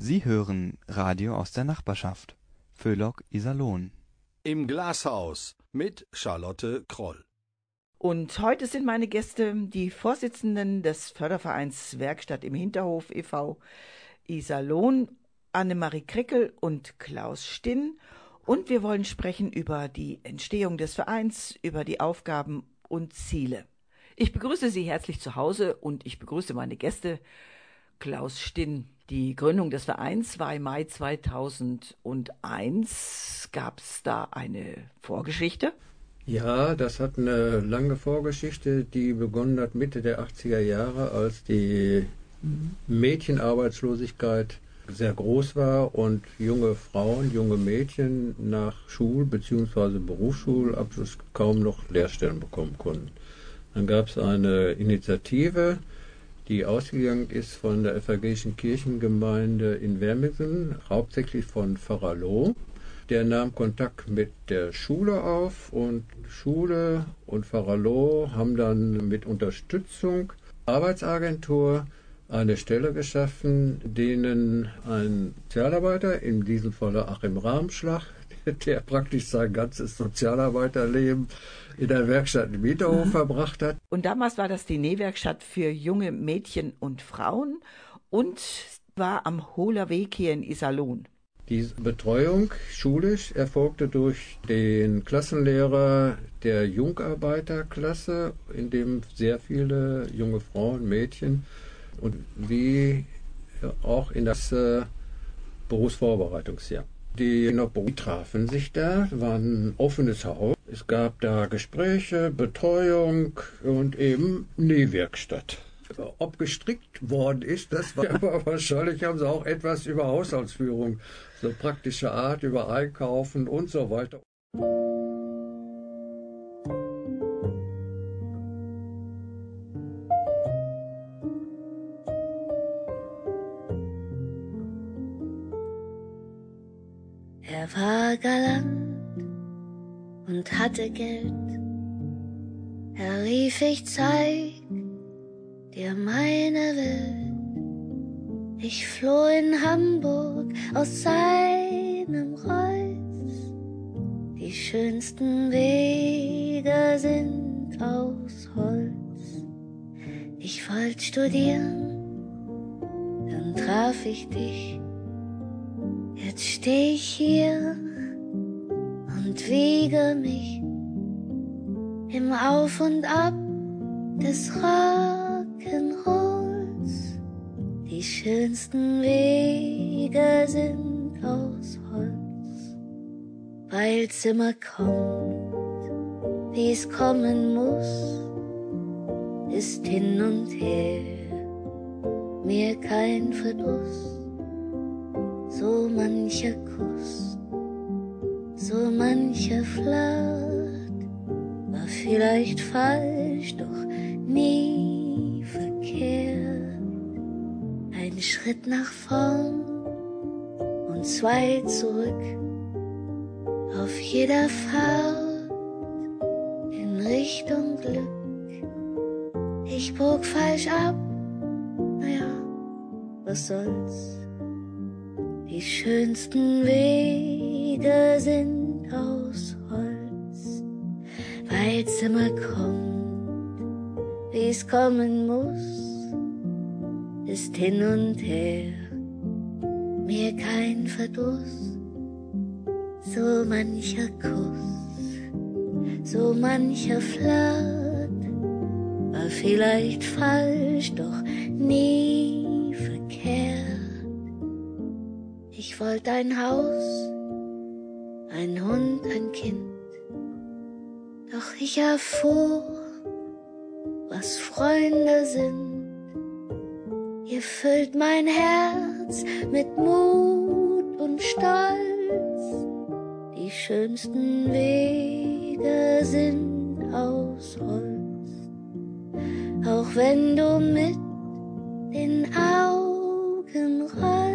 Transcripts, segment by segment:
Sie hören Radio aus der Nachbarschaft. Föhlock Iserlohn. Im Glashaus mit Charlotte Kroll. Und heute sind meine Gäste die Vorsitzenden des Fördervereins Werkstatt im Hinterhof e.V. Iserlohn, Annemarie Krickel und Klaus Stinn. Und wir wollen sprechen über die Entstehung des Vereins, über die Aufgaben und Ziele. Ich begrüße Sie herzlich zu Hause und ich begrüße meine Gäste. Klaus Stinn. Die Gründung des Vereins war im Mai 2001. Gab es da eine Vorgeschichte? Ja, das hat eine lange Vorgeschichte, die begonnen hat Mitte der 80er Jahre, als die Mädchenarbeitslosigkeit sehr groß war und junge Frauen, junge Mädchen nach Schul- bzw. Berufsschulabschluss kaum noch Lehrstellen bekommen konnten. Dann gab es eine Initiative, die ausgegangen ist von der evangelischen Kirchengemeinde in Wermingen, hauptsächlich von Pfarrer Loh. Der nahm Kontakt mit der Schule auf und Schule und Pfarrer Loh haben dann mit Unterstützung Arbeitsagentur eine Stelle geschaffen, denen ein Sozialarbeiter, in diesem Falle Achim Rahmschlag, der praktisch sein ganzes Sozialarbeiterleben in der Werkstatt im Hinterhof mhm. verbracht hat. Und damals war das die Nähwerkstatt für junge Mädchen und Frauen und war am Hohler Weg hier in Iserlohn. Die Betreuung schulisch erfolgte durch den Klassenlehrer der Jungarbeiterklasse, in dem sehr viele junge Frauen, Mädchen und wie auch in das äh, Berufsvorbereitungsjahr. Die Nobel trafen sich da, war ein offenes Haus. Es gab da Gespräche, Betreuung und eben Nähwerkstatt. Ob gestrickt worden ist, das war aber wahrscheinlich haben sie auch etwas über Haushaltsführung, so praktische Art, über Einkaufen und so weiter. Er war galant und hatte Geld. Er rief, ich zeig dir meine Welt. Ich floh in Hamburg aus seinem Reus. Die schönsten Wege sind aus Holz. Ich wollte studieren, dann traf ich dich Jetzt steh ich hier und wiege mich im Auf und Ab des Rock'n'Rolls. Die schönsten Wege sind aus Holz, weil's immer kommt, wie's kommen muss, ist hin und her mir kein Verdruss so mancher Kuss, so mancher Flirt war vielleicht falsch, doch nie verkehrt. Ein Schritt nach vorn und zwei zurück, auf jeder Fahrt in Richtung Glück. Ich bog falsch ab, naja, was soll's die schönsten Wege sind aus Holz, weil's immer kommt, wie's kommen muss, ist hin und her mir kein Verdruss. So mancher Kuss, so mancher Flirt war vielleicht falsch, doch nie verkehrt. Ich wollte ein Haus, ein Hund, ein Kind. Doch ich erfuhr, was Freunde sind. Ihr füllt mein Herz mit Mut und Stolz. Die schönsten Wege sind aus Holz. Auch wenn du mit den Augen rollst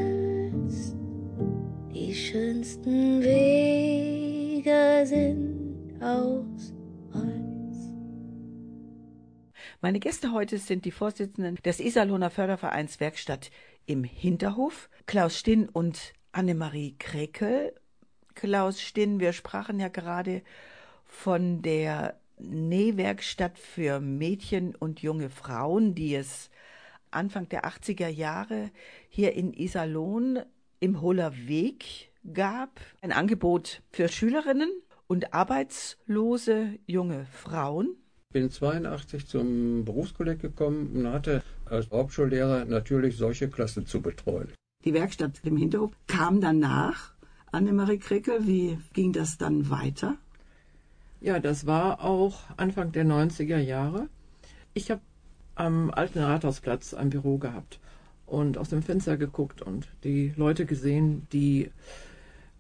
die schönsten Wege sind aus Holz. Meine Gäste heute sind die Vorsitzenden des Iserlohner Fördervereins Werkstatt im Hinterhof. Klaus Stinn und Annemarie Krekel. Klaus Stinn, wir sprachen ja gerade von der Nähwerkstatt für Mädchen und junge Frauen, die es Anfang der 80er Jahre hier in Iserlohn im Hohler Weg gab. Ein Angebot für Schülerinnen und arbeitslose junge Frauen. Ich bin 82 zum Berufskolleg gekommen und hatte als Hauptschullehrer natürlich solche Klassen zu betreuen. Die Werkstatt im Hinterhof kam danach. Annemarie Krickel, wie ging das dann weiter? Ja, das war auch Anfang der 90er Jahre. Ich habe am alten Rathausplatz ein Büro gehabt und aus dem Fenster geguckt und die Leute gesehen, die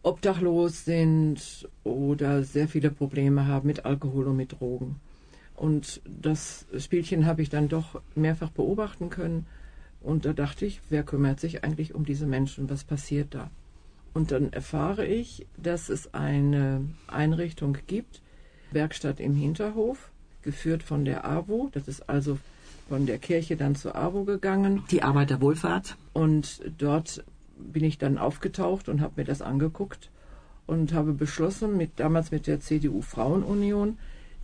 obdachlos sind oder sehr viele Probleme haben mit Alkohol und mit Drogen. Und das Spielchen habe ich dann doch mehrfach beobachten können. Und da dachte ich, wer kümmert sich eigentlich um diese Menschen? Was passiert da? Und dann erfahre ich, dass es eine Einrichtung gibt, Werkstatt im Hinterhof, geführt von der AWO. Das ist also von der Kirche dann zur AWO gegangen. Die Arbeiterwohlfahrt. Und dort bin ich dann aufgetaucht und habe mir das angeguckt und habe beschlossen, mit, damals mit der CDU Frauenunion,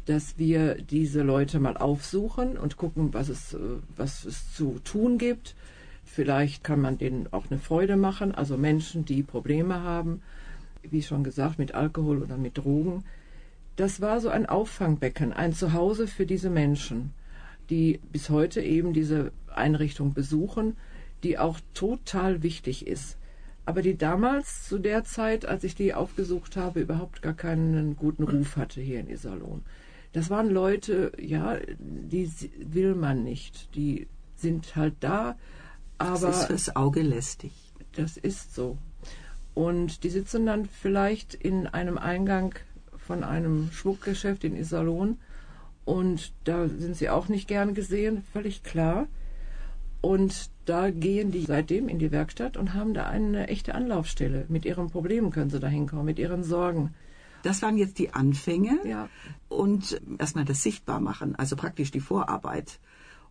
dass wir diese Leute mal aufsuchen und gucken, was es, äh, was es zu tun gibt. Vielleicht kann man denen auch eine Freude machen, also Menschen, die Probleme haben, wie schon gesagt, mit Alkohol oder mit Drogen. Das war so ein Auffangbecken, ein Zuhause für diese Menschen, die bis heute eben diese Einrichtung besuchen, die auch total wichtig ist aber die damals zu der Zeit, als ich die aufgesucht habe, überhaupt gar keinen guten Ruf hatte hier in Iserlohn. Das waren Leute, ja, die will man nicht. Die sind halt da, aber. Das ist fürs Auge lästig. Das ist so. Und die sitzen dann vielleicht in einem Eingang von einem Schmuckgeschäft in Iserlohn und da sind sie auch nicht gern gesehen, völlig klar. Und da gehen die seitdem in die Werkstatt und haben da eine echte Anlaufstelle. Mit ihren Problemen können sie da hinkommen, mit ihren Sorgen. Das waren jetzt die Anfänge ja. und erstmal das Sichtbarmachen, also praktisch die Vorarbeit.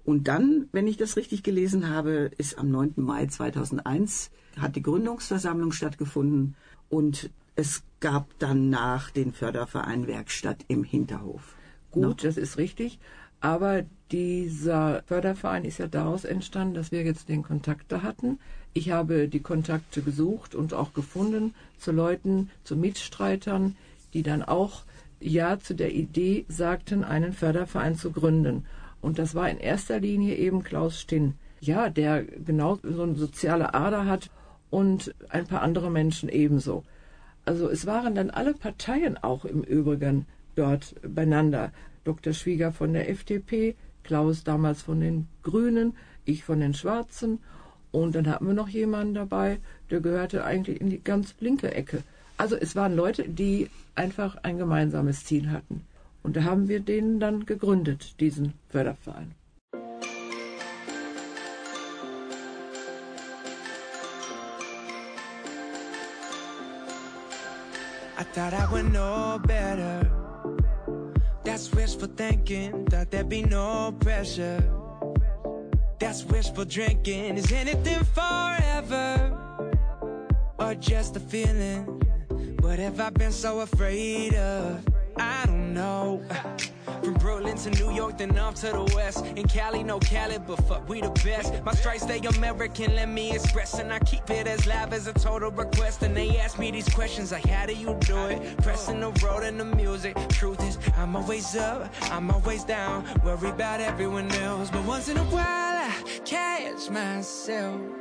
Und dann, wenn ich das richtig gelesen habe, ist am 9. Mai 2001 hat die Gründungsversammlung stattgefunden und es gab danach den Förderverein Werkstatt im Hinterhof. Gut, no? das ist richtig. Aber dieser Förderverein ist ja daraus entstanden, dass wir jetzt den Kontakt da hatten. Ich habe die Kontakte gesucht und auch gefunden zu Leuten, zu Mitstreitern, die dann auch Ja zu der Idee sagten, einen Förderverein zu gründen. Und das war in erster Linie eben Klaus Stinn. Ja, der genau so eine soziale Ader hat und ein paar andere Menschen ebenso. Also es waren dann alle Parteien auch im Übrigen dort beieinander. Dr. Schwieger von der FDP, Klaus damals von den Grünen, ich von den Schwarzen. Und dann hatten wir noch jemanden dabei, der gehörte eigentlich in die ganz linke Ecke. Also es waren Leute, die einfach ein gemeinsames Ziel hatten. Und da haben wir den dann gegründet, diesen Förderverein. I thought I would know better. That's wishful thinking, thought there'd be no pressure. That's wishful drinking. Is anything forever? Or just a feeling? What have I been so afraid of? I don't know. From Brooklyn to New York, then off to the west. In Cali, no Cali, but fuck, we the best. My stripes stay American, let me express. And I keep it as live as a total request. And they ask me these questions like, how do you do it? Pressing the road and the music. Truth is, I'm always up, I'm always down. Worry about everyone else. But once in a while, I catch myself.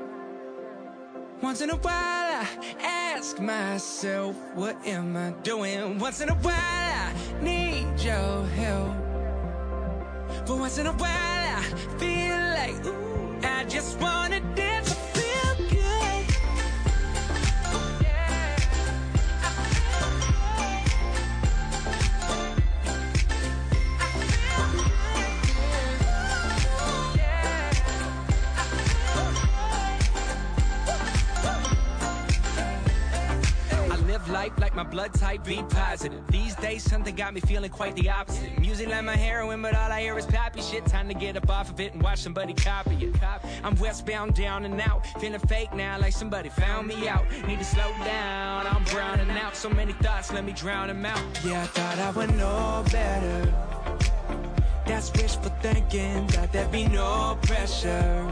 Once in a while, I ask myself, what am I doing? Once in a while, I need your help. But once in a while, I feel like, ooh, I just wanna dance. Blood type B positive. These days, something got me feeling quite the opposite. Music like my heroin, but all I hear is poppy shit. Time to get up off of it and watch somebody copy it. I'm westbound, down and out. Feeling fake now, like somebody found me out. Need to slow down, I'm browning out. So many thoughts, let me drown them out. Yeah, I thought I would know better. That's wishful thinking, thought there'd be no pressure.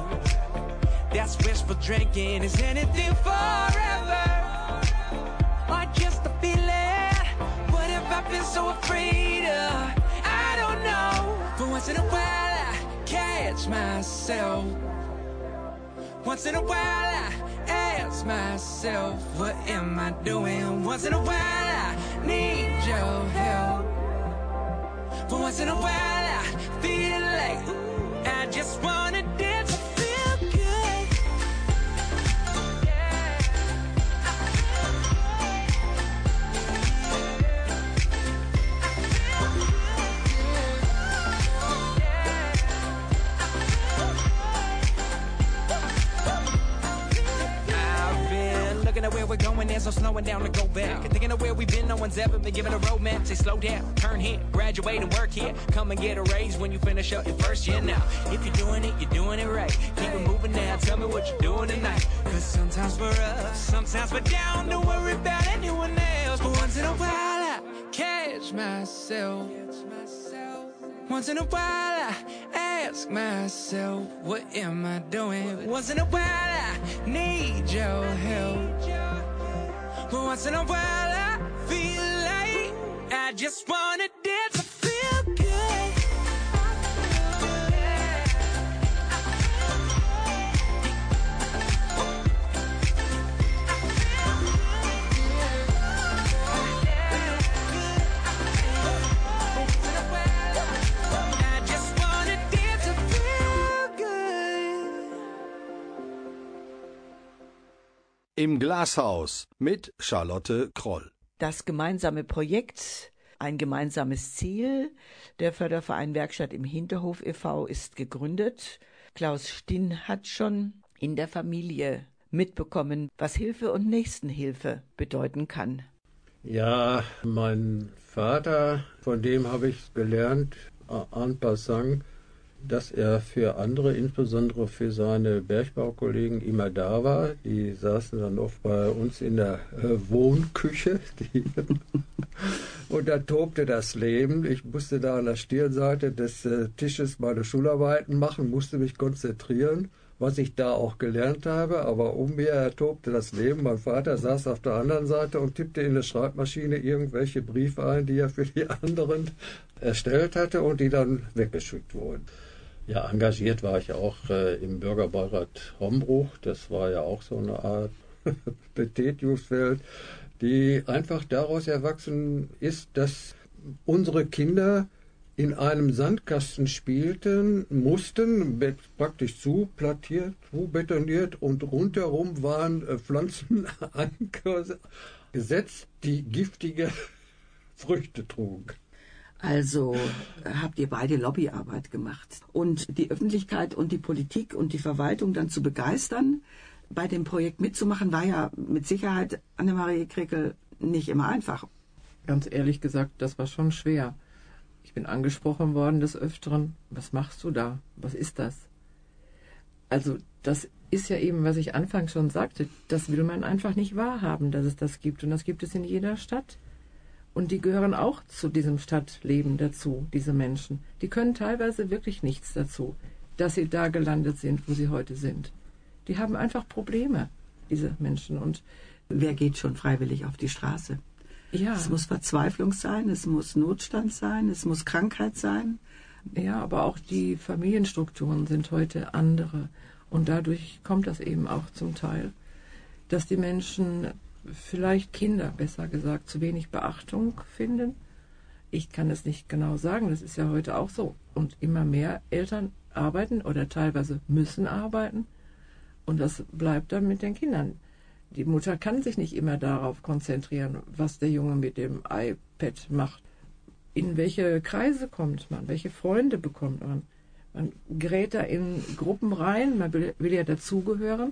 That's wishful drinking, is anything forever? Just a feeling? What have I been so afraid of? I don't know. But once in a while, I catch myself. Once in a while, I ask myself, what am I doing? Once in a while, I need your help. But once in a while, I feel like I just wanna looking where we're going, there's no slowing down to go back. Thinking of where we've been, no one's ever been given a roadmap. Say slow down, turn here, graduate and work here. Come and get a raise when you finish up your first year now. If you're doing it, you're doing it right. Keep it moving now, tell me what you're doing tonight. Cause sometimes we're up, sometimes we're down. Don't worry about anyone else. But once in a while, I catch myself. Once in a while, I ask myself, what am I doing? Once in a while, I need your help. But once in a while, I feel like I just wanna Im Glashaus mit Charlotte Kroll. Das gemeinsame Projekt, ein gemeinsames Ziel. Der Förderverein Werkstatt im Hinterhof e.V. ist gegründet. Klaus Stinn hat schon in der Familie mitbekommen, was Hilfe und Nächstenhilfe bedeuten kann. Ja, mein Vater, von dem habe ich gelernt, en passant, dass er für andere, insbesondere für seine Bergbaukollegen, immer da war. Die saßen dann oft bei uns in der äh, Wohnküche. Und da tobte das Leben. Ich musste da an der Stirnseite des äh, Tisches meine Schularbeiten machen, musste mich konzentrieren, was ich da auch gelernt habe. Aber um mir tobte das Leben. Mein Vater saß auf der anderen Seite und tippte in der Schreibmaschine irgendwelche Briefe ein, die er für die anderen erstellt hatte und die dann weggeschickt wurden. Ja, engagiert war ich auch äh, im Bürgerbeirat Hombruch. Das war ja auch so eine Art Betätigungsfeld, die einfach daraus erwachsen ist, dass unsere Kinder in einem Sandkasten spielten, mussten, praktisch zu plattiert, zu betoniert und rundherum waren äh, Pflanzen gesetzt, die giftige Früchte trugen. Also äh, habt ihr beide Lobbyarbeit gemacht. Und die Öffentlichkeit und die Politik und die Verwaltung dann zu begeistern, bei dem Projekt mitzumachen, war ja mit Sicherheit, Annemarie Krickel, nicht immer einfach. Ganz ehrlich gesagt, das war schon schwer. Ich bin angesprochen worden des Öfteren. Was machst du da? Was ist das? Also, das ist ja eben, was ich anfangs schon sagte. Das will man einfach nicht wahrhaben, dass es das gibt. Und das gibt es in jeder Stadt. Und die gehören auch zu diesem Stadtleben dazu, diese Menschen. Die können teilweise wirklich nichts dazu, dass sie da gelandet sind, wo sie heute sind. Die haben einfach Probleme, diese Menschen. Und Wer geht schon freiwillig auf die Straße? ja. Es muss Verzweiflung sein, es muss Notstand sein, es muss Krankheit sein. Ja, aber auch die Familienstrukturen sind heute andere. Und dadurch kommt das eben auch zum Teil, dass die Menschen, vielleicht Kinder besser gesagt, zu wenig Beachtung finden. Ich kann es nicht genau sagen, das ist ja heute auch so. Und immer mehr Eltern arbeiten oder teilweise müssen arbeiten. Und das bleibt dann mit den Kindern. Die Mutter kann sich nicht immer darauf konzentrieren, was der Junge mit dem iPad macht in welche Kreise kommt man, welche Freunde bekommt man. Man gerät da in Gruppen rein, man will, ja dazugehören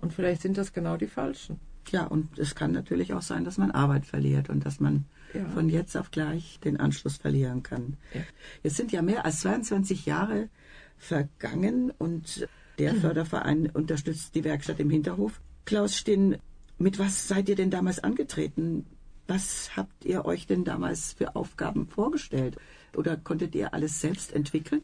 und vielleicht sind das genau die falschen. Ja, und es kann natürlich auch sein, dass man Arbeit verliert und dass man Ja. von jetzt auf gleich den Anschluss verlieren kann. Ja. Es sind ja mehr als 22 Jahre vergangen und der Förderverein unterstützt die Werkstatt im Hinterhof. Klaus Stinn, mit was seid ihr denn damals angetreten? Was habt ihr euch denn damals für Aufgaben vorgestellt? Oder konntet ihr alles selbst entwickeln?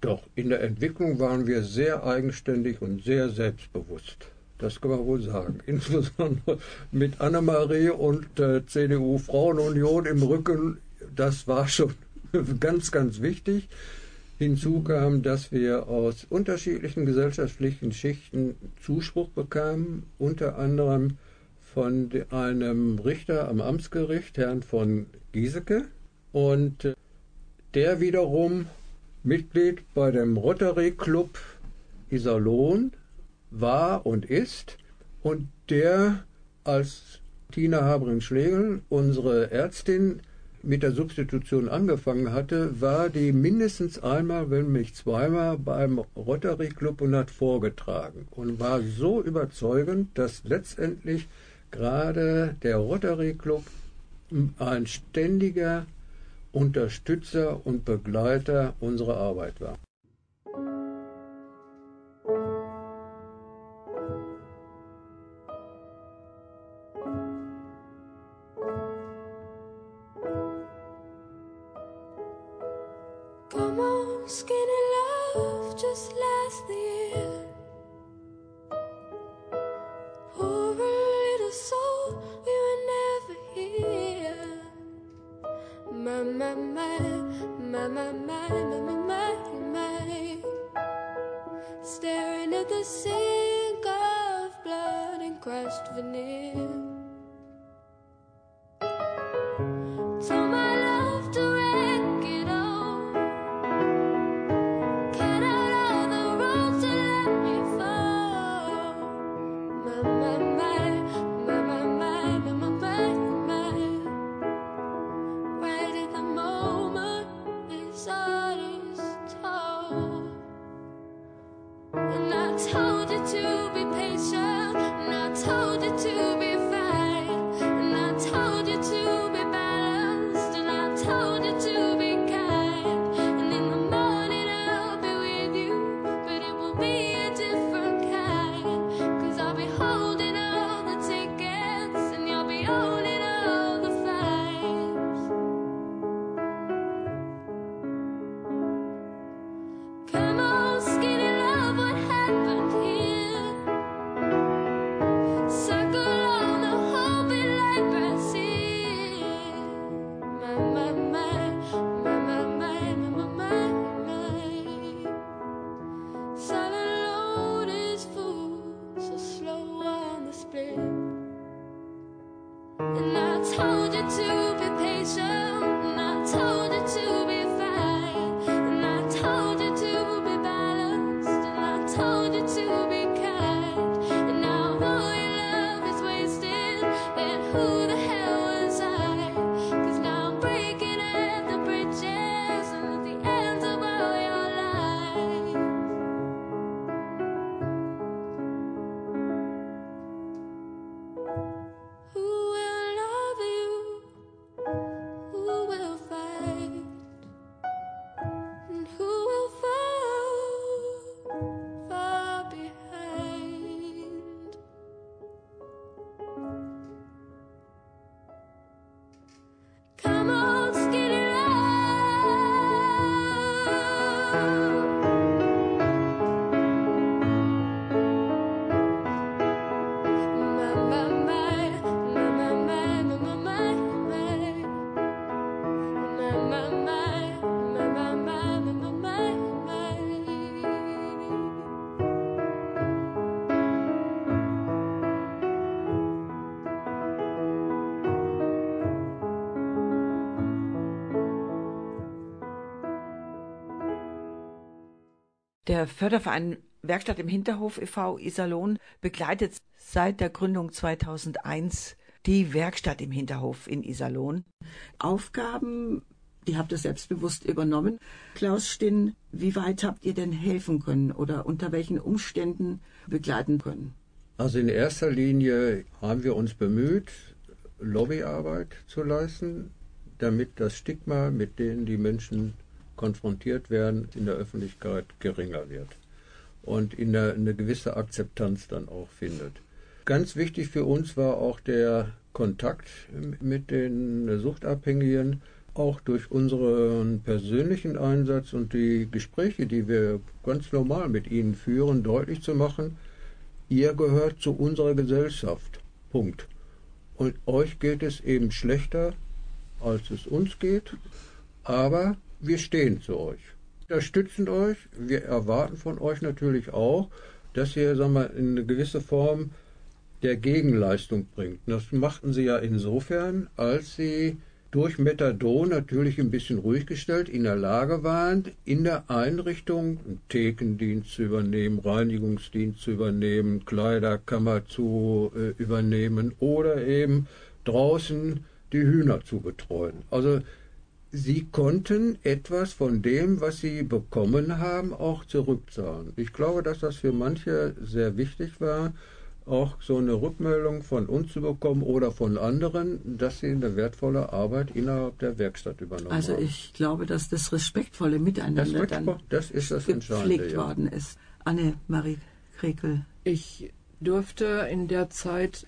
Doch, in der Entwicklung waren wir sehr eigenständig und sehr selbstbewusst. Das kann man wohl sagen. Insbesondere mit Annemarie und der CDU Frauenunion im Rücken. Das war schon ganz, ganz wichtig. Hinzu kam, dass wir aus unterschiedlichen gesellschaftlichen Schichten Zuspruch bekamen, unter anderem von einem Richter am Amtsgericht, Herrn von Giesecke. Und äh, der wiederum Mitglied bei dem Rotary Club Iserlohn war und ist und der als Tina Habring-Schlegel, unsere Ärztin, mit der Substitution angefangen hatte, war die mindestens einmal, wenn nicht zweimal beim Rotary Club und hat vorgetragen und war so überzeugend, dass letztendlich gerade der Rotary Club ein ständiger Unterstützer und Begleiter unserer Arbeit war. only Der Förderverein Werkstatt im Hinterhof e.V. Iserlohn begleitet seit der Gründung 2001 die Werkstatt im Hinterhof in Iserlohn. Aufgaben, die habt ihr selbstbewusst übernommen. Klaus Stinn, wie weit habt ihr denn helfen können oder unter welchen Umständen begleiten können? Also in erster Linie haben wir uns bemüht, Lobbyarbeit zu leisten, damit das Stigma, mit dem die Menschen konfrontiert werden, in der Öffentlichkeit geringer wird und in der, eine gewisse Akzeptanz dann auch findet. Ganz wichtig für uns war auch der Kontakt mit den Suchtabhängigen, auch durch unseren persönlichen Einsatz und die Gespräche, die wir ganz normal mit ihnen führen, deutlich zu machen, ihr gehört zu unserer Gesellschaft. Punkt. Und euch geht es eben schlechter, als es uns geht, aber wir stehen zu euch. Wir unterstützen euch, wir erwarten von euch natürlich auch, dass ihr sagen wir, in eine gewisse Form der Gegenleistung bringt. Das machten sie ja insofern, als sie durch Methadon natürlich ein bisschen ruhig gestellt in der Lage waren, in der Einrichtung einen Thekendienst zu übernehmen, Reinigungsdienst zu übernehmen, Kleiderkammer zu äh, übernehmen oder eben draußen die Hühner zu betreuen. Also sie konnten etwas von dem, was sie bekommen haben, auch zurückzahlen. Ich glaube, dass das für manche sehr wichtig war, auch so eine Rückmeldung von uns zu bekommen oder von anderen, dass sie eine wertvolle Arbeit innerhalb der Werkstatt übernommen Also haben. ich glaube, dass das respektvolle Miteinander Das, dann das ist das gepflegt Ja. worden ist. Anne-Marie Krekel. Ich durfte in der Zeit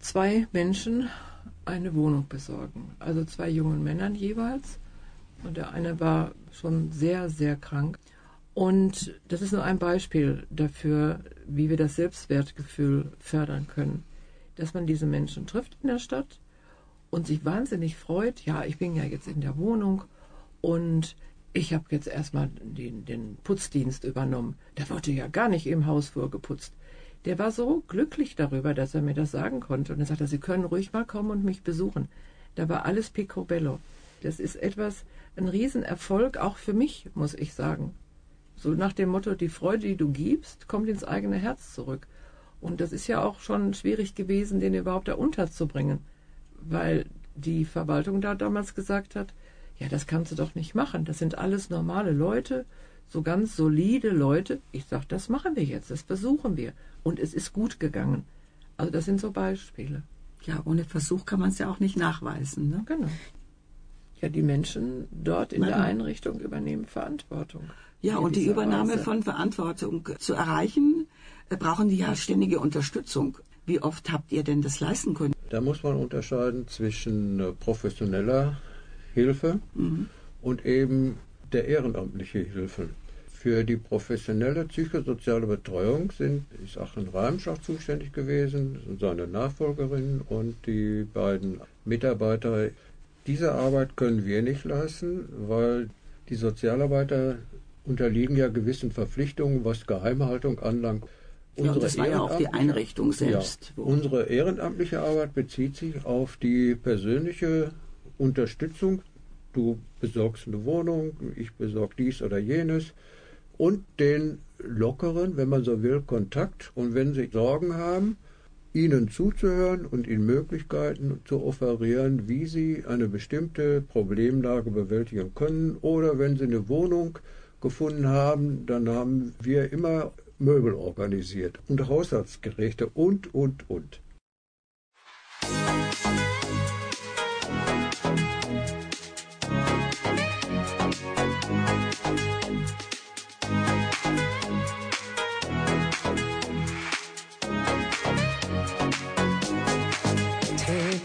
zwei Menschen eine Wohnung besorgen. Also zwei jungen Männern jeweils. Und der eine war schon sehr, sehr krank. Und das ist nur ein Beispiel dafür, wie wir das Selbstwertgefühl fördern können. Dass man diese Menschen trifft in der Stadt und sich wahnsinnig freut, ja, ich bin ja jetzt in der Wohnung und ich habe jetzt erstmal den, den Putzdienst übernommen. Da wurde ja gar nicht im Hausflur geputzt. Der war so glücklich darüber, dass er mir das sagen konnte. Und er sagte, Sie können ruhig mal kommen und mich besuchen. Da war alles picobello. Das ist etwas, ein Riesenerfolg, auch für mich, muss ich sagen. So nach dem Motto, die Freude, die du gibst, kommt ins eigene Herz zurück. Und das ist ja auch schon schwierig gewesen, den überhaupt da unterzubringen. Weil die Verwaltung da damals gesagt hat, ja, das kannst du doch nicht machen. Das sind alles normale Leute, so ganz solide Leute. Ich sag, das machen wir jetzt, das versuchen wir. Und es ist gut gegangen. Also das sind so Beispiele. Ja, ohne Versuch kann man es ja auch nicht nachweisen. Ne? Genau. Ja, die Menschen dort in der Machen. Einrichtung übernehmen Verantwortung. Ja, und die Übernahme Weise. von Verantwortung zu erreichen, äh, brauchen die ja ständige Unterstützung. Wie oft habt ihr denn das leisten können? Da muss man unterscheiden zwischen äh, professioneller Hilfe und eben der ehrenamtliche Hilfe. Für die professionelle psychosoziale Betreuung sind, ist Achim Reimschach zuständig gewesen, seine Nachfolgerin und die beiden Mitarbeiter. Diese Arbeit können wir nicht leisten, weil die Sozialarbeiter unterliegen ja gewissen Verpflichtungen, was Geheimhaltung anlangt. Ja, und das war ja auch die Einrichtung selbst. Ja, unsere ehrenamtliche Arbeit bezieht sich auf die persönliche Unterstützung. Du besorgst eine Wohnung, ich besorge dies oder jenes. Und den lockeren, wenn man so will, Kontakt. Und wenn Sie Sorgen haben, ihnen zuzuhören und ihnen Möglichkeiten zu offerieren, wie sie eine bestimmte Problemlage bewältigen können. Oder wenn sie eine Wohnung gefunden haben, dann haben wir immer Möbel organisiert und Haushaltsgeräte und, und, und.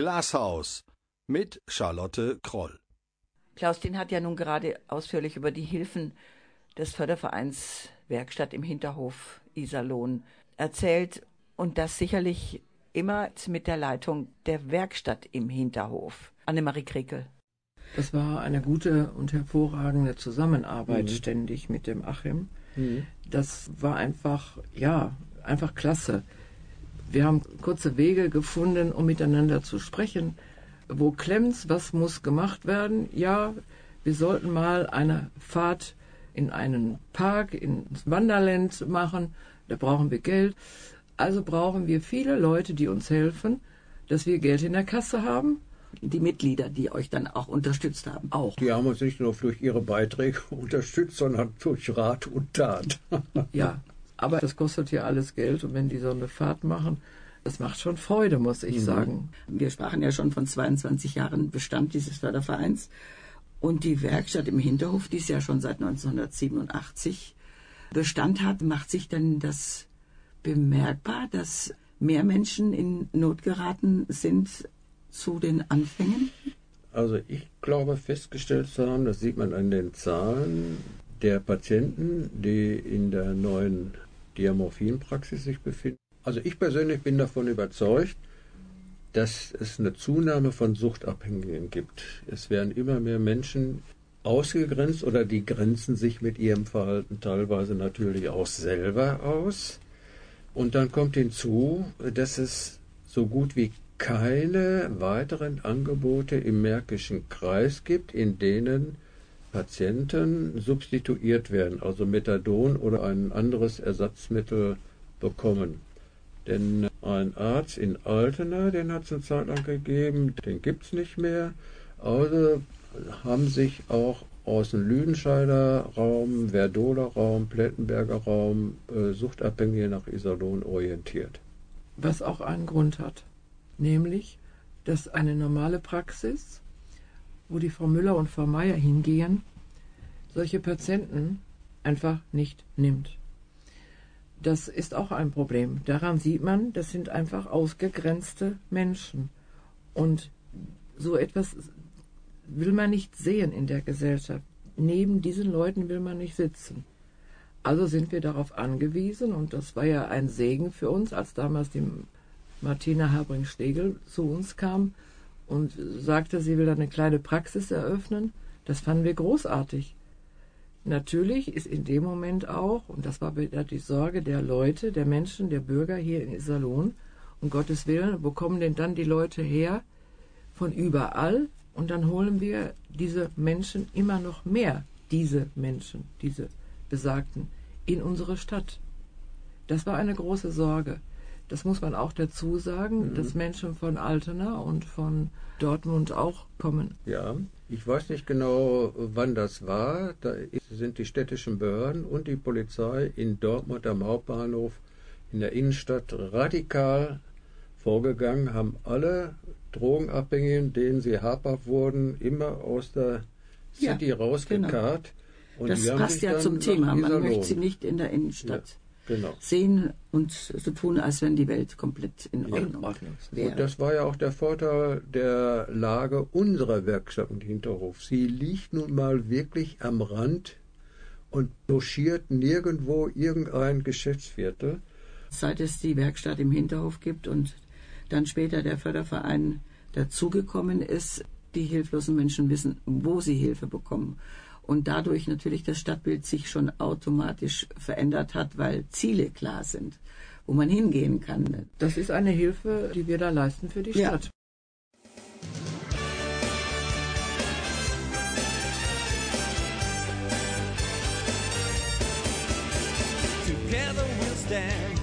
Glashaus mit Charlotte Kroll. Klaus Dien hat ja nun gerade ausführlich über die Hilfen des Fördervereins Werkstatt im Hinterhof Iserlohn erzählt und das sicherlich immer mit der Leitung der Werkstatt im Hinterhof. Annemarie Krickel. Das war eine gute und hervorragende Zusammenarbeit ständig mit dem Achim. Das war einfach, ja, einfach klasse. Wir haben kurze Wege gefunden, um miteinander zu sprechen. Wo klemmt's? Was muss gemacht werden? Ja, wir sollten mal eine Fahrt in einen Park, ins Wanderland machen. Da brauchen wir Geld. Also brauchen wir viele Leute, die uns helfen, dass wir Geld in der Kasse haben. Die Mitglieder, die euch dann auch unterstützt haben. Auch. Die haben uns nicht nur durch ihre Beiträge unterstützt, sondern durch Rat und Tat. Ja, aber das kostet ja alles Geld und wenn die so eine Fahrt machen, das macht schon Freude, muss ich sagen. Wir sprachen ja schon von 22 Jahren Bestand dieses Fördervereins. Und die Werkstatt im Hinterhof, die es ja schon seit 1987 Bestand hat, macht sich denn das bemerkbar, dass mehr Menschen in Not geraten sind zu den Anfängen? Also ich glaube festgestellt zu haben, das sieht man an den Zahlen der Patienten, die in der neuen Diamorphinpraxis sich befinden. Also ich persönlich bin davon überzeugt, dass es eine Zunahme von Suchtabhängigen gibt. Es werden immer mehr Menschen ausgegrenzt oder die grenzen sich mit ihrem Verhalten teilweise natürlich auch selber aus. Und dann kommt hinzu, dass es so gut wie keine weiteren Angebote im Märkischen Kreis gibt, in denen Patienten substituiert werden, also Methadon oder ein anderes Ersatzmittel bekommen. Denn ein Arzt in Altena, den hat es eine Zeit lang gegeben, den gibt es nicht mehr. Also haben sich auch aus dem Lüdenscheider Raum, Verdoler Raum, Plettenberger Raum äh, Suchtabhängige nach Iserlohn orientiert. was auch einen Grund hat. Nämlich, dass eine normale Praxis, wo die Frau Müller und Frau Meier hingehen, solche Patienten einfach nicht nimmt. Das ist auch ein Problem. Daran sieht man, das sind einfach ausgegrenzte Menschen. Und so etwas will man nicht sehen in der Gesellschaft. Neben diesen Leuten will man nicht sitzen. Also sind wir darauf angewiesen, und das war ja ein Segen für uns, als damals die Martina Habring-Stegel zu uns kam und sagte, sie will eine kleine Praxis eröffnen. Das fanden wir großartig. Natürlich ist in dem Moment auch, und das war wieder die Sorge der Leute, der Menschen, der Bürger hier in Iserlohn, um Gottes Willen, wo kommen denn dann die Leute her? Von überall. Und dann holen wir diese Menschen immer noch mehr, diese Menschen, diese Besagten, in unsere Stadt. Das war eine große Sorge. Das muss man auch dazu sagen, dass Menschen von Altena und von Dortmund auch kommen. Ja, ich weiß nicht genau, wann das war. Da sind die städtischen Behörden und die Polizei in Dortmund am Hauptbahnhof in der Innenstadt radikal vorgegangen, haben alle Drogenabhängigen, denen sie habhaft wurden, immer aus der Ja, City rausgekarrt. Und das die haben passt ja zum Thema. Man möchte sie nicht in der Innenstadt Genau. sehen und so tun, als wenn die Welt komplett in Ordnung, wäre. Und das war ja auch der Vorteil der Lage unserer Werkstatt und Hinterhof. Sie liegt nun mal wirklich am Rand und logiert nirgendwo irgendein Geschäftsviertel. Seit es die Werkstatt im Hinterhof gibt und dann später der Förderverein dazugekommen ist, die hilflosen Menschen wissen, wo sie Hilfe bekommen. Und dadurch natürlich das Stadtbild sich schon automatisch verändert hat, weil Ziele klar sind, wo man hingehen kann. Das ist eine Hilfe, die wir da leisten für die Ja. Stadt. Together we'll stand,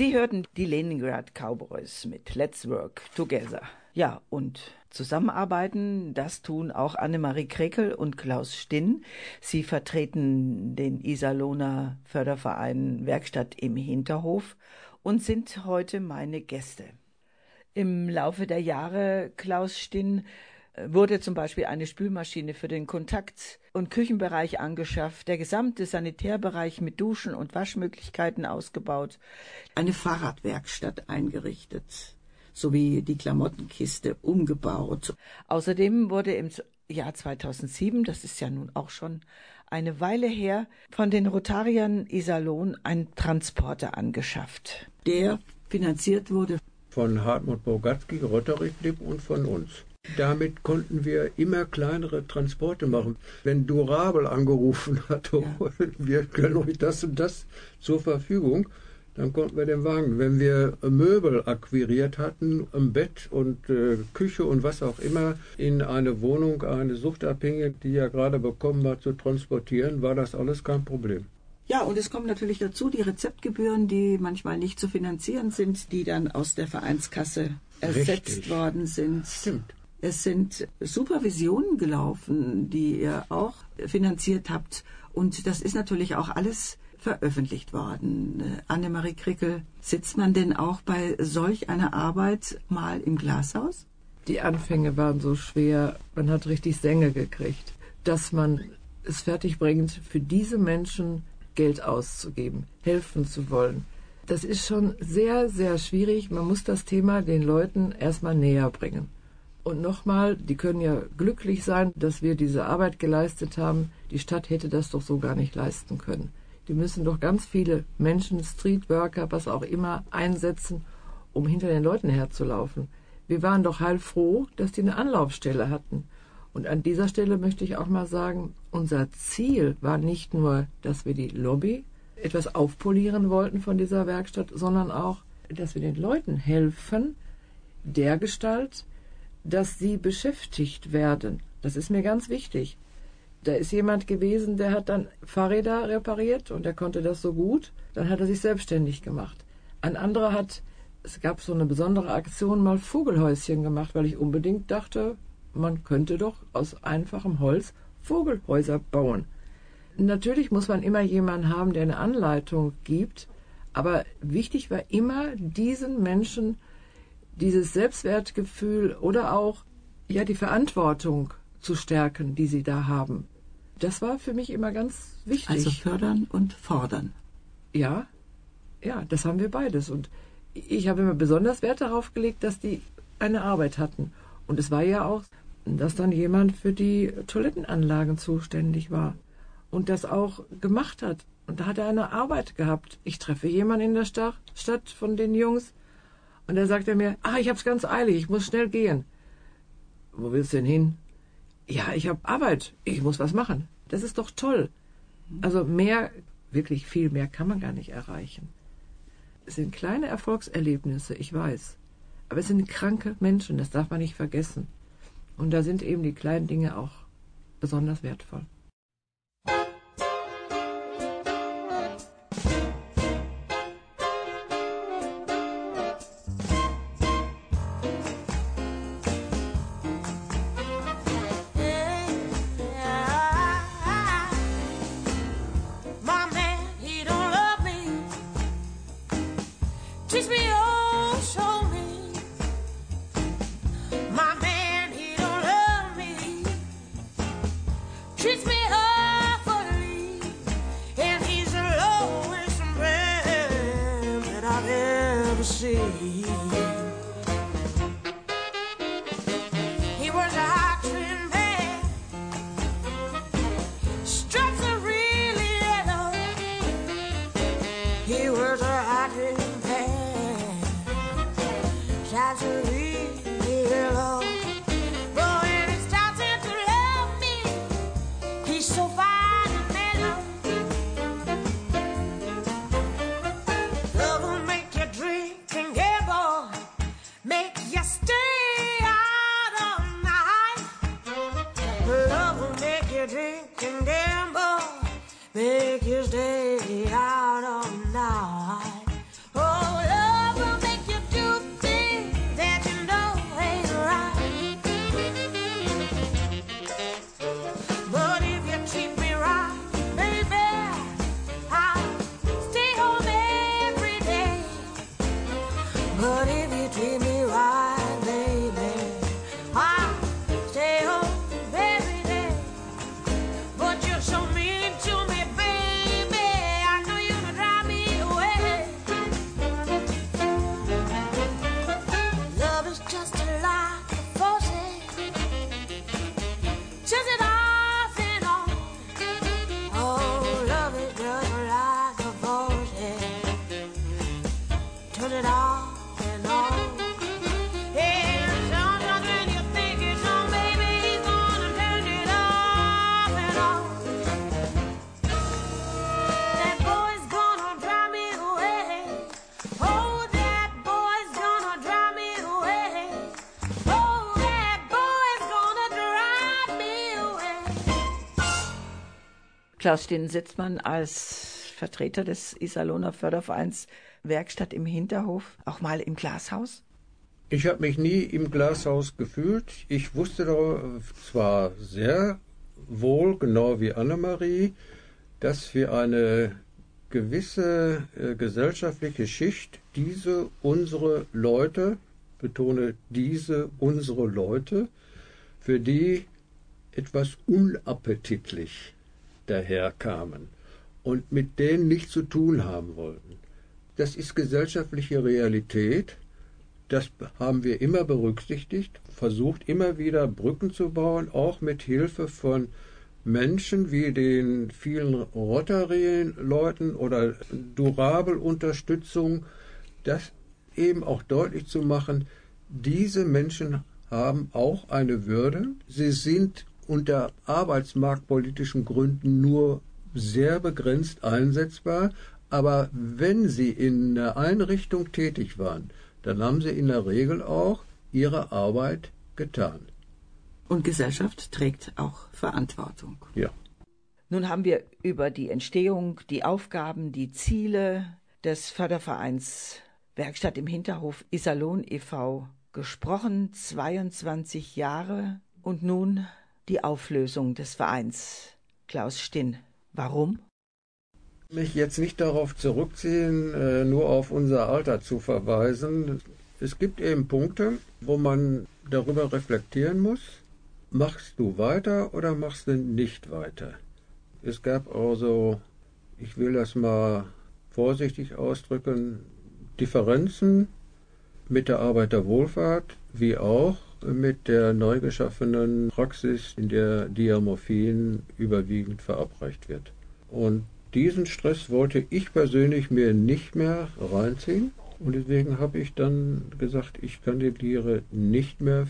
Sie hörten die Leningrad Cowboys mit Let's Work Together. Ja, und zusammenarbeiten, das tun auch Annemarie Krekel und Klaus Stinn. Sie vertreten den Iserlohner Förderverein Werkstatt im Hinterhof und sind heute meine Gäste. Im Laufe der Jahre, Klaus Stinn, wurde zum Beispiel eine Spülmaschine für den Kontakt- und Küchenbereich angeschafft, der gesamte Sanitärbereich mit Duschen und Waschmöglichkeiten ausgebaut. Eine Fahrradwerkstatt eingerichtet, sowie die Klamottenkiste umgebaut. Außerdem wurde im Jahr 2007, das ist ja nun auch schon eine Weile her, von den Rotariern Iserlohn ein Transporter angeschafft. Der finanziert wurde Von Hartmut Bogatski, Rotary Club und von uns. Damit konnten wir immer kleinere Transporte machen. Wenn Durabel angerufen hat, wir können euch das und das zur Verfügung, dann konnten wir den Wagen. Wenn wir Möbel akquiriert hatten, ein Bett und äh, Küche und was auch immer, in eine Wohnung, eine Suchtabhängige, die ja gerade bekommen hat, zu transportieren, war das alles kein Problem. Ja, und es kommt natürlich dazu die Rezeptgebühren, die manchmal nicht zu finanzieren sind, die dann aus der Vereinskasse ersetzt Richtig. worden sind. Stimmt. Es sind Supervisionen gelaufen, die ihr auch finanziert habt. Und das ist natürlich auch alles veröffentlicht worden. Annemarie Krickel, sitzt man denn auch bei solch einer Arbeit mal im Glashaus? Die Anfänge waren so schwer, man hat richtig Sänge gekriegt, dass man es fertigbringt, für diese Menschen Geld auszugeben, helfen zu wollen. Das ist schon sehr, sehr schwierig. Man muss das Thema den Leuten erstmal näher bringen. Und nochmal, die können ja glücklich sein, dass wir diese Arbeit geleistet haben. Die Stadt hätte das doch so gar nicht leisten können. Die müssen doch ganz viele Menschen, Streetworker, was auch immer, einsetzen, um hinter den Leuten herzulaufen. Wir waren doch heilfroh, dass die eine Anlaufstelle hatten. Und an dieser Stelle möchte ich auch mal sagen, unser Ziel war nicht nur, dass wir die Lobby etwas aufpolieren wollten von dieser Werkstatt, sondern auch, dass wir den Leuten helfen, der Gestalt, dass sie beschäftigt werden. Das ist mir ganz wichtig. Da ist jemand gewesen, der hat dann Fahrräder repariert und er konnte das so gut. Dann hat er sich selbstständig gemacht. Ein anderer hat, es gab so eine besondere Aktion, mal Vogelhäuschen gemacht, weil ich unbedingt dachte, man könnte doch aus einfachem Holz Vogelhäuser bauen. Natürlich muss man immer jemanden haben, der eine Anleitung gibt, aber wichtig war immer diesen Menschen dieses Selbstwertgefühl oder auch ja die Verantwortung zu stärken, die sie da haben. Das war für mich immer ganz wichtig. Also fördern und fordern. Ja, ja, das haben wir beides. Und ich habe immer besonders Wert darauf gelegt, dass die eine Arbeit hatten. Und es war ja auch, dass dann jemand für die Toilettenanlagen zuständig war und das auch gemacht hat. Und da hat er eine Arbeit gehabt. Ich treffe jemanden in der Stadt, Stadt von den Jungs und da sagt er mir, ah, ich hab's ganz eilig, ich muss schnell gehen. Wo willst du denn hin? Ja, ich habe Arbeit, ich muss was machen. Das ist doch toll. Also mehr, wirklich viel mehr kann man gar nicht erreichen. Es sind kleine Erfolgserlebnisse, ich weiß. Aber es sind kranke Menschen, das darf man nicht vergessen. Und da sind eben die kleinen Dinge auch besonders wertvoll. Klaus man als Vertreter des Iserlohner Fördervereins Werkstatt im Hinterhof auch mal im Glashaus? Ich habe mich nie im Glashaus gefühlt. Ich wusste zwar sehr wohl, genau wie Annemarie, dass wir eine gewisse äh, gesellschaftliche Schicht diese unsere Leute, betone diese unsere Leute, für die etwas unappetitlich daherkamen und mit denen nichts zu tun haben wollten. Das ist gesellschaftliche Realität. Das haben wir immer berücksichtigt, versucht immer wieder Brücken zu bauen, auch mit Hilfe von Menschen wie den vielen Rotary-Leuten oder Durabel-Unterstützung, das eben auch deutlich zu machen, diese Menschen haben auch eine Würde. Sie sind unter arbeitsmarktpolitischen Gründen nur sehr begrenzt einsetzbar, aber wenn sie in einer Einrichtung tätig waren, dann haben sie in der Regel auch ihre Arbeit getan. Und Gesellschaft trägt auch Verantwortung. Ja. Nun haben wir über die Entstehung, die Aufgaben, die Ziele des Fördervereins Werkstatt im Hinterhof Iserlohn e.V. gesprochen. 22 Jahre und nun die Auflösung des Vereins. Klaus Stinn, warum? Mich jetzt nicht darauf zurückziehen, äh, nur auf unser Alter zu verweisen. Es gibt eben Punkte, wo man darüber reflektieren muss, machst du weiter oder machst du nicht weiter? Es gab also, ich will das mal vorsichtig ausdrücken, Differenzen mit der Arbeiterwohlfahrt wie auch mit der neu geschaffenen Praxis, in der Diamorphin überwiegend verabreicht wird. Und diesen Stress wollte ich persönlich mir nicht mehr reinziehen. Und deswegen habe ich dann gesagt, ich kandidiere nicht mehr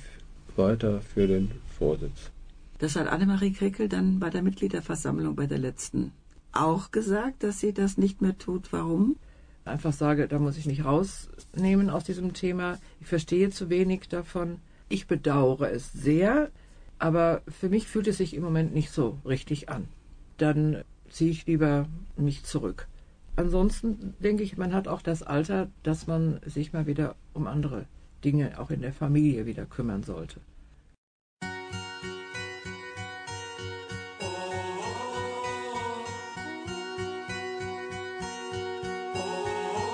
weiter für den Vorsitz. Das hat Annemarie Krickel dann bei der Mitgliederversammlung bei der letzten auch gesagt, dass sie das nicht mehr tut. Warum? Einfach sage, da muss ich mich rausnehmen aus diesem Thema. Ich verstehe zu wenig davon. Ich bedauere es sehr, aber für mich fühlt es sich im Moment nicht so richtig an. Dann ziehe ich lieber mich zurück. Ansonsten denke ich, man hat auch das Alter, dass man sich mal wieder um andere Dinge auch in der Familie wieder kümmern sollte.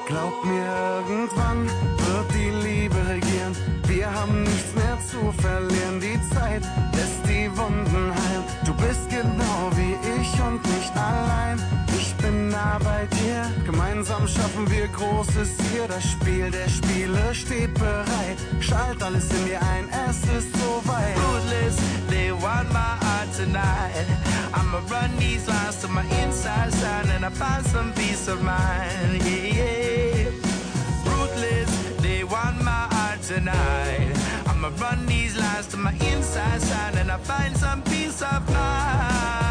Glaub mir, irgendwann wird die Liebe regieren. Wir haben nichts mehr zu verlieren. Die Zeit lässt die Wunden heilen. Du bist genau wie ich und nicht allein. Ich bin nah bei dir. Gemeinsam schaffen wir Großes hier. Das Spiel der Spiele steht bereit. Schalt alles in dir ein, es ist soweit. Ruthless, they want my heart tonight. I'ma run these lines to my inside side and I find some peace of mind. Find some peace of mind.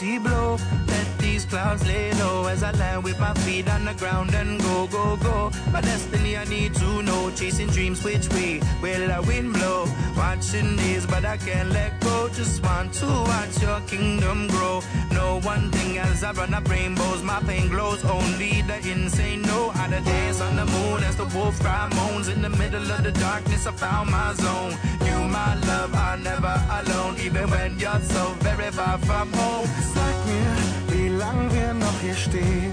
Blow. Let these clouds lay low as I land with my feet on the ground and go, go, go. My destiny I need to know. Chasing dreams, which way will the wind blow? Watching days, but I can't let go. Just want to watch your kingdom grow. No one thing as I run up rainbows. My pain glows. Only the insane know how to dance on the moon as the wolf cry moans. In the middle of the darkness, I found my zone. You, my love, are never alone. Even when you're so very far from home. Sag mir, wie lang wir noch hier stehen,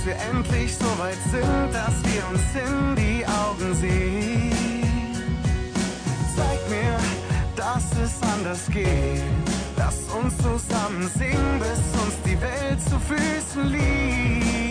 bis wir endlich so weit sind, dass wir uns in die Augen sehen. Zeig mir, dass es anders geht. Lass uns zusammen singen, bis uns die Welt zu Füßen liegt.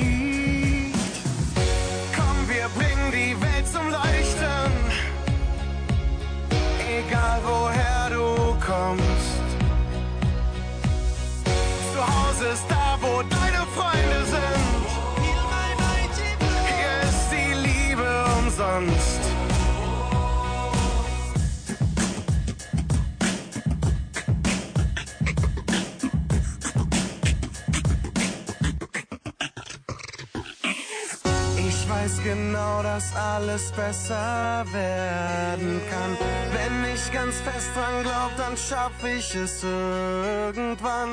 Alles besser werden kann. Wenn ich ganz fest dran glaub, dann schaff ich es irgendwann.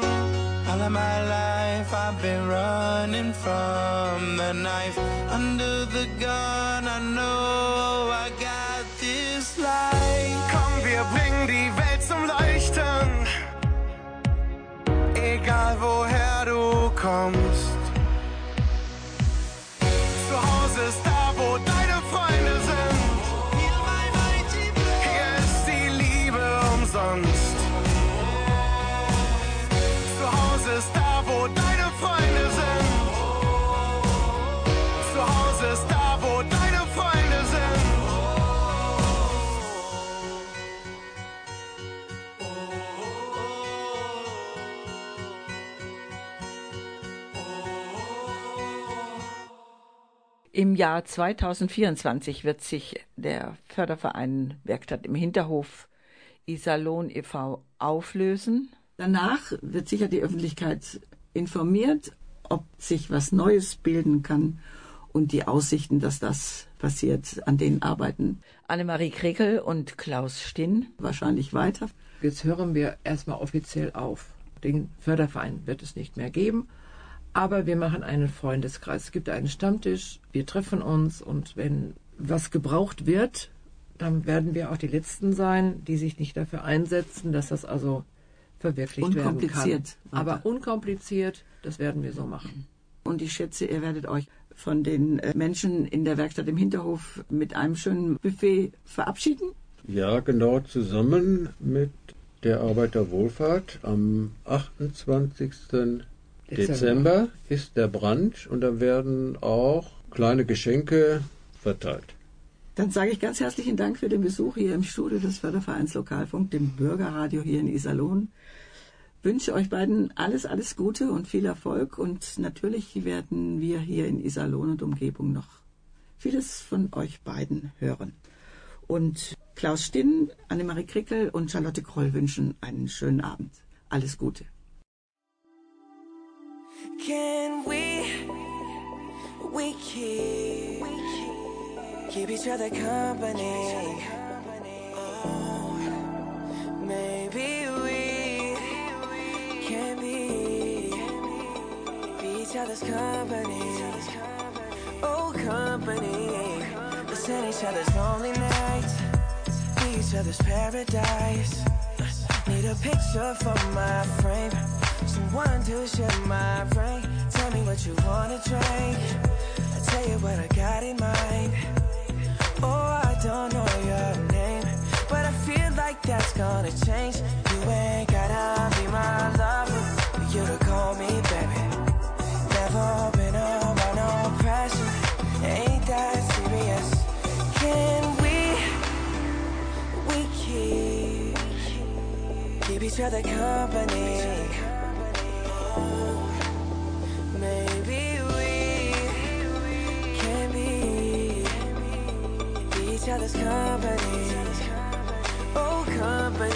All of my life I've been running from the knife. Under the gun, I know I got this light. Komm, wir bringen die Welt zum Leuchten. Egal woher du kommst. Im Jahr 2024 wird sich der Förderverein Werkstatt im Hinterhof Iserlohn e.V. auflösen. Danach wird sicher die Öffentlichkeit informiert, ob sich was Neues bilden kann und die Aussichten, dass das passiert, an denen arbeiten Annemarie Krekel und Klaus Stinn. wahrscheinlich weiter. Jetzt hören wir erstmal offiziell auf. Den Förderverein wird es nicht mehr geben. Aber wir machen einen Freundeskreis. Es gibt einen Stammtisch, wir treffen uns und wenn was gebraucht wird, dann werden wir auch die Letzten sein, die sich nicht dafür einsetzen, dass das also verwirklicht werden kann. Aber unkompliziert, das werden wir so machen. Und ich schätze, ihr werdet euch von den äh, Menschen in der Werkstatt im Hinterhof mit einem schönen Buffet verabschieden. Ja, genau zusammen mit der Arbeiterwohlfahrt am 28. Dezember ist der Brunch und da werden auch kleine Geschenke verteilt. Dann sage ich ganz herzlichen Dank für den Besuch hier im Studio des Fördervereins Lokalfunk, dem Bürgerradio hier in Iserlohn. Wünsche euch beiden alles, alles Gute und viel Erfolg und natürlich werden wir hier in Iserlohn und Umgebung noch vieles von euch beiden hören. Und Klaus Stinn, Annemarie Krickel und Charlotte Kroll wünschen einen schönen Abend. Alles Gute. Can we, we keep, keep each other company? Oh, maybe we can be, be each other's company. Oh, company. Listen each other's lonely nights, be each other's paradise. Need a picture for my frame. Someone to share my brain. Tell me what you wanna drink. I tell you what I got in mind. Oh, I don't know your name, but I feel like that's gonna change. You ain't gotta be my lover for you to call me baby. Never been under no pressure. Ain't that serious? Can we? We keep keep each other company. Each other's company. Oh, company.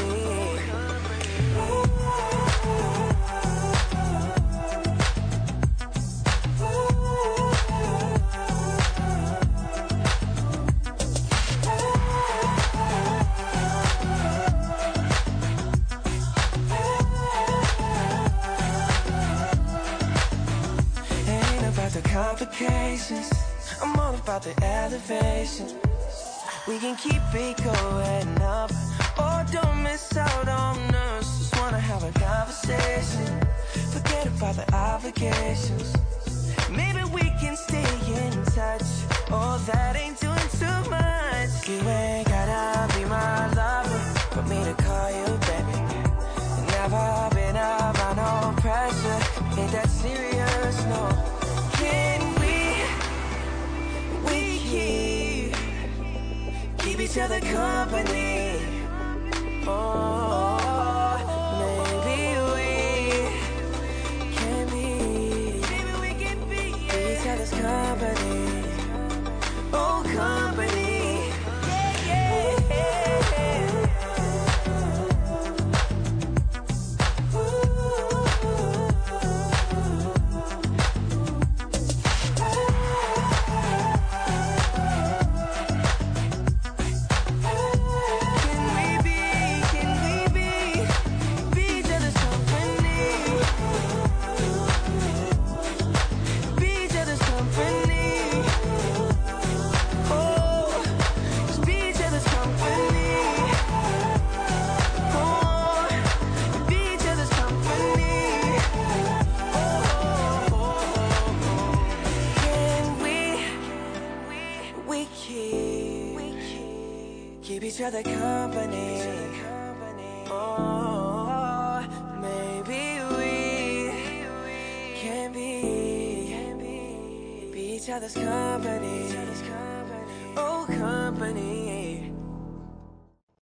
Ain't about the complications. I'm all about the elevation. We can keep it going up. Oh, don't miss out on us. Just wanna have a conversation. Forget about the obligations. Maybe we can stay in touch. Each other company. Oh,